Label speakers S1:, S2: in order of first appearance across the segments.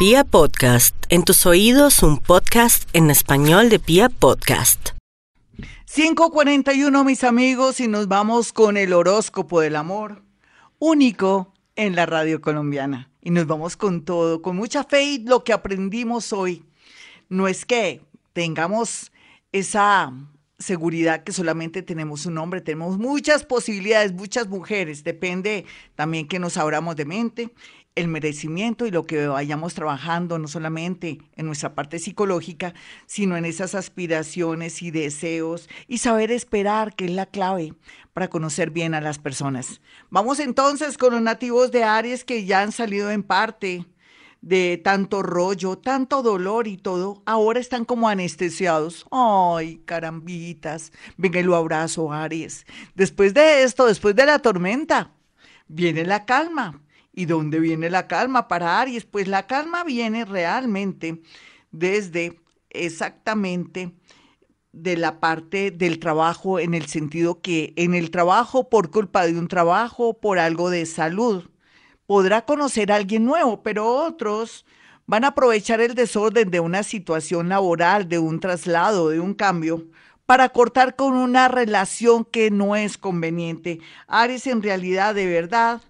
S1: Pia Podcast, en tus oídos un podcast en español de Pia Podcast.
S2: 541 mis amigos y nos vamos con el horóscopo del amor, único en la radio colombiana. Y nos vamos con todo, con mucha fe y lo que aprendimos hoy. No es que tengamos esa seguridad que solamente tenemos un hombre, tenemos muchas posibilidades, muchas mujeres, depende también que nos abramos de mente el merecimiento y lo que vayamos trabajando, no solamente en nuestra parte psicológica, sino en esas aspiraciones y deseos y saber esperar, que es la clave para conocer bien a las personas. Vamos entonces con los nativos de Aries que ya han salido en parte de tanto rollo, tanto dolor y todo, ahora están como anestesiados. Ay, carambitas, venga lo abrazo, Aries. Después de esto, después de la tormenta, viene la calma ¿Y dónde viene la calma para Aries? Pues la calma viene realmente desde exactamente de la parte del trabajo en el sentido que en el trabajo por culpa de un trabajo, por algo de salud, podrá conocer a alguien nuevo, pero otros van a aprovechar el desorden de una situación laboral, de un traslado, de un cambio, para cortar con una relación que no es conveniente. Aries en realidad de verdad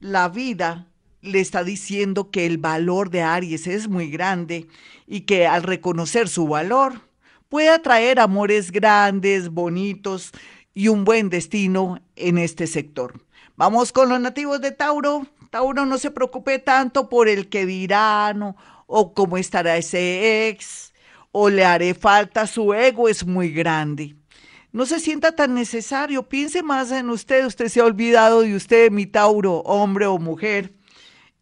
S2: la vida le está diciendo que el valor de Aries es muy grande y que al reconocer su valor puede atraer amores grandes, bonitos y un buen destino en este sector. Vamos con los nativos de Tauro. Tauro no se preocupe tanto por el que dirán o, cómo estará ese ex o le haré falta, su ego es muy grande no se sienta tan necesario, piense más en usted, usted se ha olvidado de usted, mi Tauro, hombre o mujer.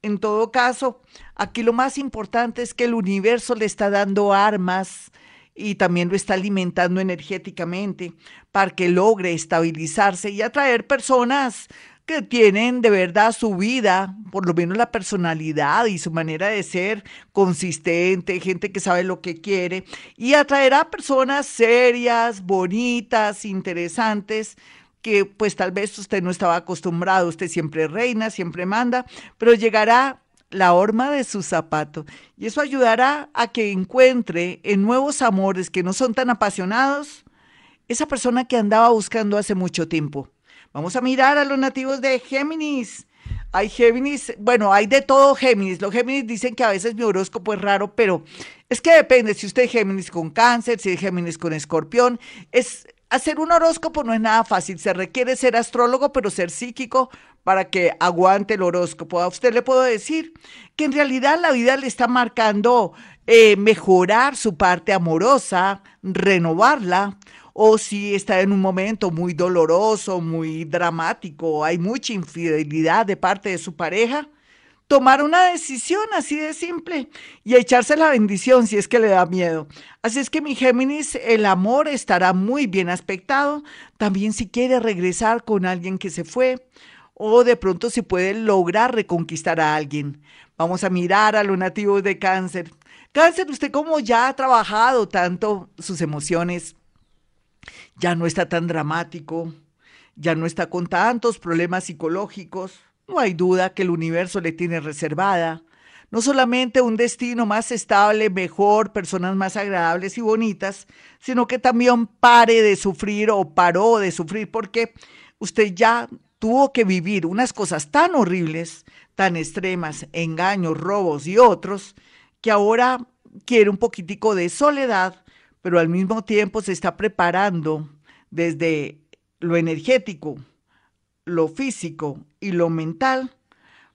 S2: En todo caso, aquí lo más importante es que el universo le está dando armas y también lo está alimentando energéticamente para que logre estabilizarse y atraer personas que tienen de verdad su vida, por lo menos la personalidad y su manera de ser consistente, gente que sabe lo que quiere, y atraerá personas serias, bonitas, interesantes, que pues tal vez usted no estaba acostumbrado, usted siempre reina, siempre manda, pero llegará la horma de su zapato y eso ayudará a que encuentre en nuevos amores que no son tan apasionados esa persona que andaba buscando hace mucho tiempo. Vamos a mirar a los nativos de Géminis. Hay Géminis, bueno, hay de todo Géminis. Los Géminis dicen que a veces mi horóscopo es raro, pero es que depende si usted es Géminis con cáncer, si es Géminis con escorpión. Es, hacer un horóscopo no es nada fácil. Se requiere ser astrólogo, pero ser psíquico para que aguante el horóscopo. A usted le puedo decir que en realidad la vida le está marcando eh, mejorar su parte amorosa, renovarla o si está en un momento muy doloroso, muy dramático, hay mucha infidelidad de parte de su pareja, tomar una decisión así de simple y echarse la bendición si es que le da miedo. Así es que mi Géminis, el amor estará muy bien aspectado, también si quiere regresar con alguien que se fue o de pronto si puede lograr reconquistar a alguien. Vamos a mirar a los nativos de cáncer. Cáncer, usted como ya ha trabajado tanto sus emociones, ya no está tan dramático, ya no está con tantos problemas psicológicos. No hay duda que el universo le tiene reservada no solamente un destino más estable, mejor, personas más agradables y bonitas, sino que también pare de sufrir o paró de sufrir porque usted ya tuvo que vivir unas cosas tan horribles, tan extremas, engaños, robos y otros, que ahora quiere un poquitico de soledad, pero al mismo tiempo se está preparando desde lo energético, lo físico y lo mental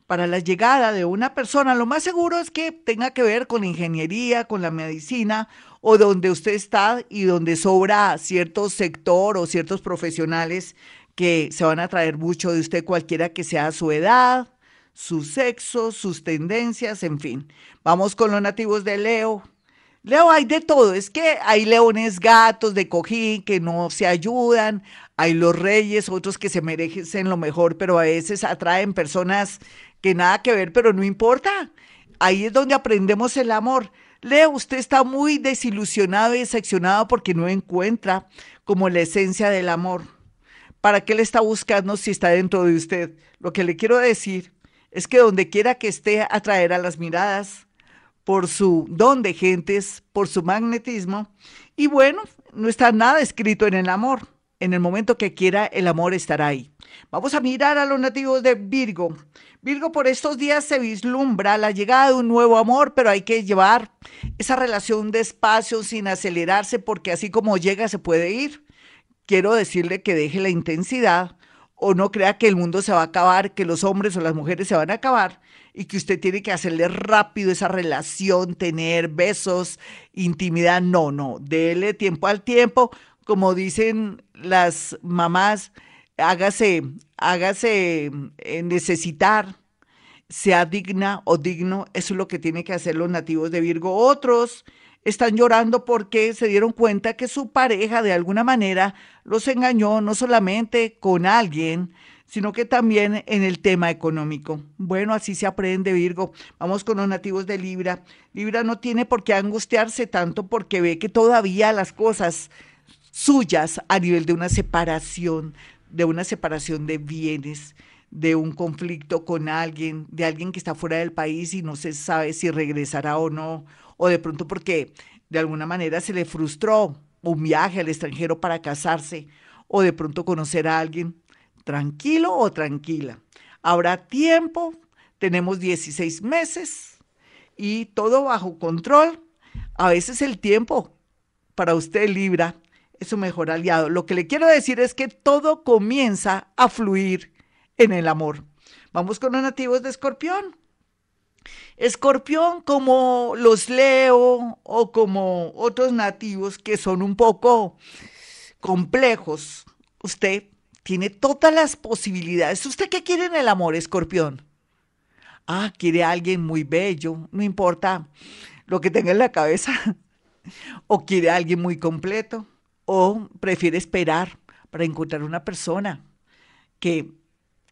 S2: para la llegada de una persona. Lo más seguro es que tenga que ver con la ingeniería, con la medicina o donde usted está y donde sobra cierto sector o ciertos profesionales que se van a traer mucho de usted, cualquiera que sea su edad, su sexo, sus tendencias, en fin. Vamos con los nativos de Leo. Leo, hay de todo. Es que hay leones gatos de cojín que no se ayudan, hay los reyes, otros que se merecen lo mejor, pero a veces atraen personas que nada que ver, pero no importa. Ahí es donde aprendemos el amor. Leo, usted está muy desilusionado y decepcionado porque no encuentra como la esencia del amor. ¿Para qué le está buscando si está dentro de usted? Lo que le quiero decir es que donde quiera que esté, atraerá las miradas, por su don de gentes, por su magnetismo. Y bueno, no está nada escrito en el amor. En el momento que quiera, el amor estará ahí. Vamos a mirar a los nativos de Virgo. Virgo, por estos días se vislumbra la llegada de un nuevo amor, pero hay que llevar esa relación despacio, sin acelerarse, porque así como llega, se puede ir. Quiero decirle que deje la intensidad o no crea que el mundo se va a acabar, que los hombres o las mujeres se van a acabar y que usted tiene que hacerle rápido esa relación, tener besos, intimidad. No, no, dele tiempo al tiempo, como dicen las mamás hágase, hágase eh, necesitar, sea digna o digno, eso es lo que tienen que hacer los nativos de Virgo. Otros están llorando porque se dieron cuenta que su pareja de alguna manera los engañó no solamente con alguien, sino que también en el tema económico. Bueno, así se aprende Virgo. Vamos con los nativos de Libra. Libra no tiene por qué angustiarse tanto porque ve que todavía las cosas suyas a nivel de una separación, de una separación de bienes, de un conflicto con alguien, de alguien que está fuera del país y no se sabe si regresará o no, o de pronto porque de alguna manera se le frustró un viaje al extranjero para casarse, o de pronto conocer a alguien, tranquilo o tranquila. Habrá tiempo, tenemos 16 meses y todo bajo control. A veces el tiempo para usted Libra es su mejor aliado. Lo que le quiero decir es que todo comienza a fluir en el amor. Vamos con los nativos de Escorpión. Escorpión, como los Leo o como otros nativos que son un poco complejos, usted tiene todas las posibilidades. ¿Usted qué quiere en el amor, Escorpión? Ah, quiere a alguien muy bello, no importa lo que tenga en la cabeza. o quiere a alguien muy completo o prefiere esperar para encontrar una persona que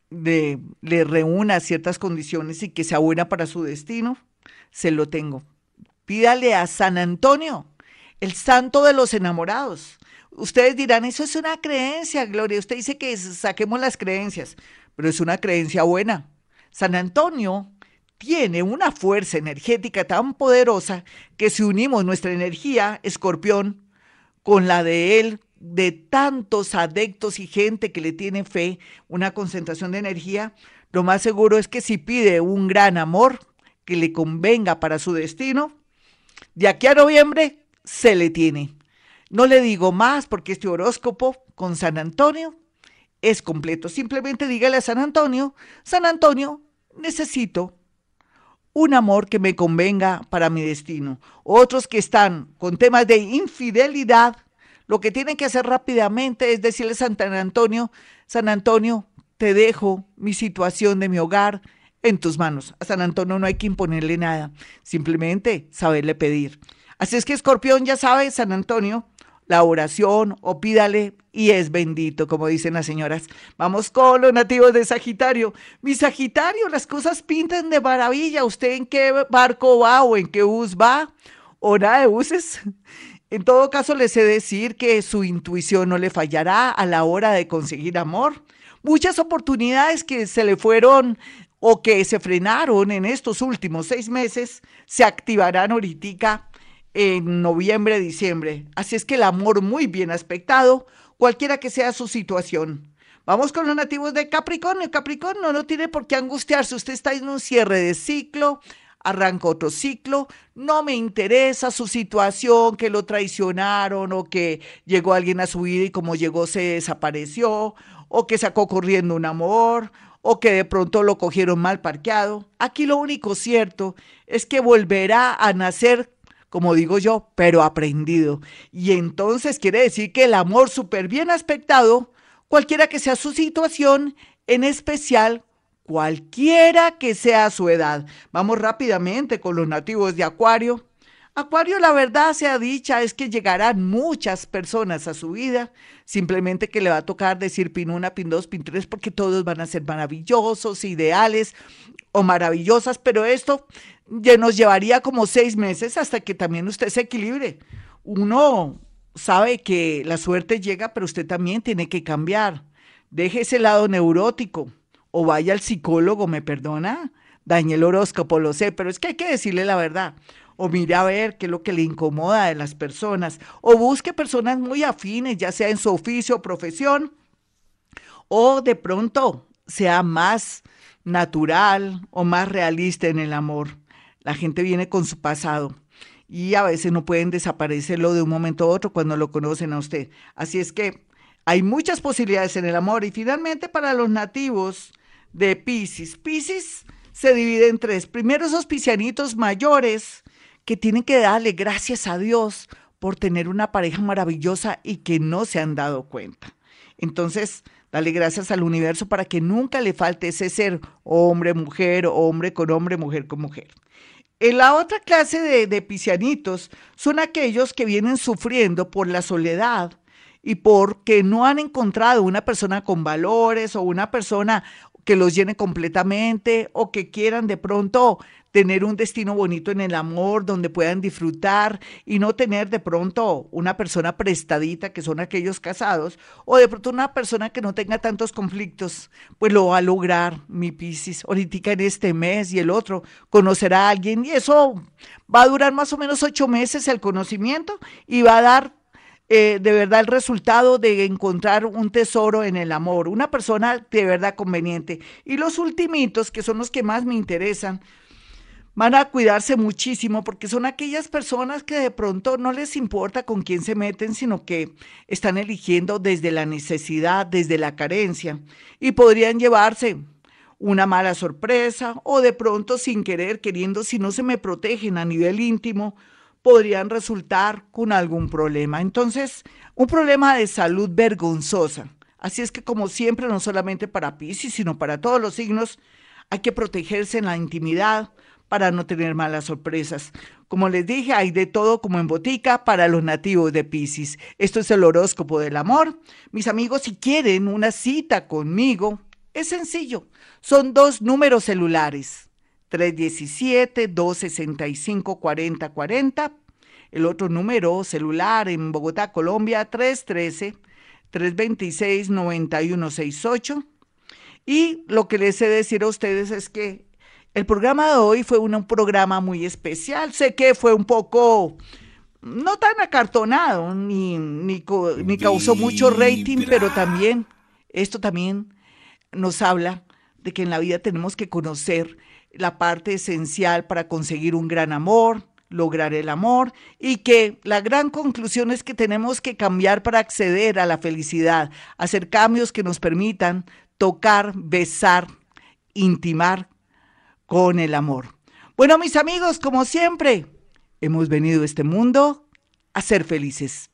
S2: le reúna ciertas condiciones y que sea buena para su destino, se lo tengo. Pídale a San Antonio, el santo de los enamorados. Ustedes dirán, eso es una creencia, Gloria. Usted dice que saquemos las creencias, pero es una creencia buena. San Antonio tiene una fuerza energética tan poderosa que si unimos nuestra energía, escorpión, con la de él, de tantos adeptos y gente que le tiene fe, una concentración de energía, lo más seguro es que si pide un gran amor que le convenga para su destino, de aquí a noviembre se le tiene. No le digo más porque este horóscopo con San Antonio es completo. Simplemente dígale a San Antonio, San Antonio, necesito un amor que me convenga para mi destino. Otros que están con temas de infidelidad, lo que tienen que hacer rápidamente es decirle a San Antonio, San Antonio, te dejo mi situación de mi hogar en tus manos. A San Antonio no hay que imponerle nada, simplemente saberle pedir. Así es que Escorpión ya sabe, San Antonio, la oración o pídale y es bendito, como dicen las señoras. Vamos con los nativos de Sagitario. Mi Sagitario, las cosas pintan de maravilla. ¿Usted en qué barco va o en qué bus va? ¿O nada de buses? En todo caso, les sé decir que su intuición no le fallará a la hora de conseguir amor. Muchas oportunidades que se le fueron o que se frenaron en estos últimos seis meses se activarán ahorita en noviembre, diciembre. Así es que el amor muy bien aspectado, cualquiera que sea su situación. Vamos con los nativos de Capricornio. Capricornio no tiene por qué angustiarse. Usted está en un cierre de ciclo, arranca otro ciclo. No me interesa su situación, que lo traicionaron o que llegó alguien a su vida y como llegó se desapareció, o que sacó corriendo un amor, o que de pronto lo cogieron mal parqueado. Aquí lo único cierto es que volverá a nacer como digo yo, pero aprendido. Y entonces quiere decir que el amor súper bien aspectado, cualquiera que sea su situación, en especial cualquiera que sea su edad. Vamos rápidamente con los nativos de Acuario. Acuario, la verdad sea dicha, es que llegarán muchas personas a su vida, simplemente que le va a tocar decir pin 1, pin 2, pin 3, porque todos van a ser maravillosos, ideales o maravillosas, pero esto ya nos llevaría como seis meses hasta que también usted se equilibre. Uno sabe que la suerte llega, pero usted también tiene que cambiar. Deje ese lado neurótico o vaya al psicólogo, ¿me perdona? dañe el horóscopo, lo sé, pero es que hay que decirle la verdad. O mire a ver qué es lo que le incomoda de las personas. O busque personas muy afines, ya sea en su oficio o profesión. O de pronto sea más natural o más realista en el amor. La gente viene con su pasado y a veces no pueden desaparecerlo de un momento a otro cuando lo conocen a usted. Así es que hay muchas posibilidades en el amor y finalmente para los nativos de Pisces. Pisces se divide en tres. Primero esos piscianitos mayores que tienen que darle gracias a Dios por tener una pareja maravillosa y que no se han dado cuenta. Entonces, dale gracias al universo para que nunca le falte ese ser hombre, mujer, hombre con hombre, mujer con mujer. En la otra clase de, de piscianitos son aquellos que vienen sufriendo por la soledad y porque no han encontrado una persona con valores o una persona que los llene completamente o que quieran de pronto tener un destino bonito en el amor, donde puedan disfrutar y no tener de pronto una persona prestadita, que son aquellos casados, o de pronto una persona que no tenga tantos conflictos, pues lo va a lograr, mi Piscis, ahorita en este mes y el otro, conocerá a alguien y eso va a durar más o menos ocho meses el conocimiento y va a dar eh, de verdad el resultado de encontrar un tesoro en el amor, una persona de verdad conveniente. Y los ultimitos, que son los que más me interesan, van a cuidarse muchísimo porque son aquellas personas que de pronto no les importa con quién se meten, sino que están eligiendo desde la necesidad, desde la carencia, y podrían llevarse una mala sorpresa o de pronto sin querer, queriendo, si no se me protegen a nivel íntimo, podrían resultar con algún problema. Entonces, un problema de salud vergonzosa. Así es que como siempre, no solamente para Pisces, sino para todos los signos, hay que protegerse en la intimidad para no tener malas sorpresas. Como les dije, hay de todo como en botica para los nativos de Pisces. Esto es el horóscopo del amor. Mis amigos, si quieren una cita conmigo, es sencillo. Son dos números celulares. 317-265-4040. El otro número celular en Bogotá, Colombia, 313-326-9168. Y lo que les he de decir a ustedes es que el programa de hoy fue un, programa muy especial. Sé que fue un poco no tan acartonado, ni, ni, ni causó mucho rating, pero también, esto también nos habla de que en la vida tenemos que conocer la parte esencial para conseguir un gran amor, lograr el amor y que la gran conclusión es que tenemos que cambiar para acceder a la felicidad, hacer cambios que nos permitan tocar, besar, intimar con el amor. Bueno, mis amigos, como siempre, hemos venido a este mundo a ser felices.